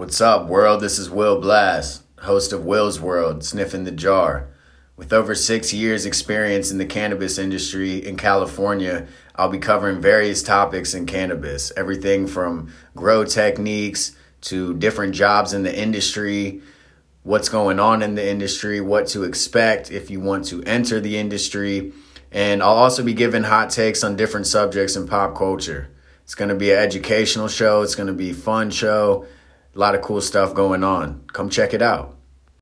What's up, world? This is Will Blast, host of Will's World, Sniffing the Jar. With over six years' experience in the cannabis industry in California, I'll be covering various topics in cannabis everything from grow techniques to different jobs in the industry, what's going on in the industry, what to expect if you want to enter the industry, and I'll also be giving hot takes on different subjects in pop culture. It's going to be an educational show, it's going to be a fun show. A lot of cool stuff going on. Come check it out.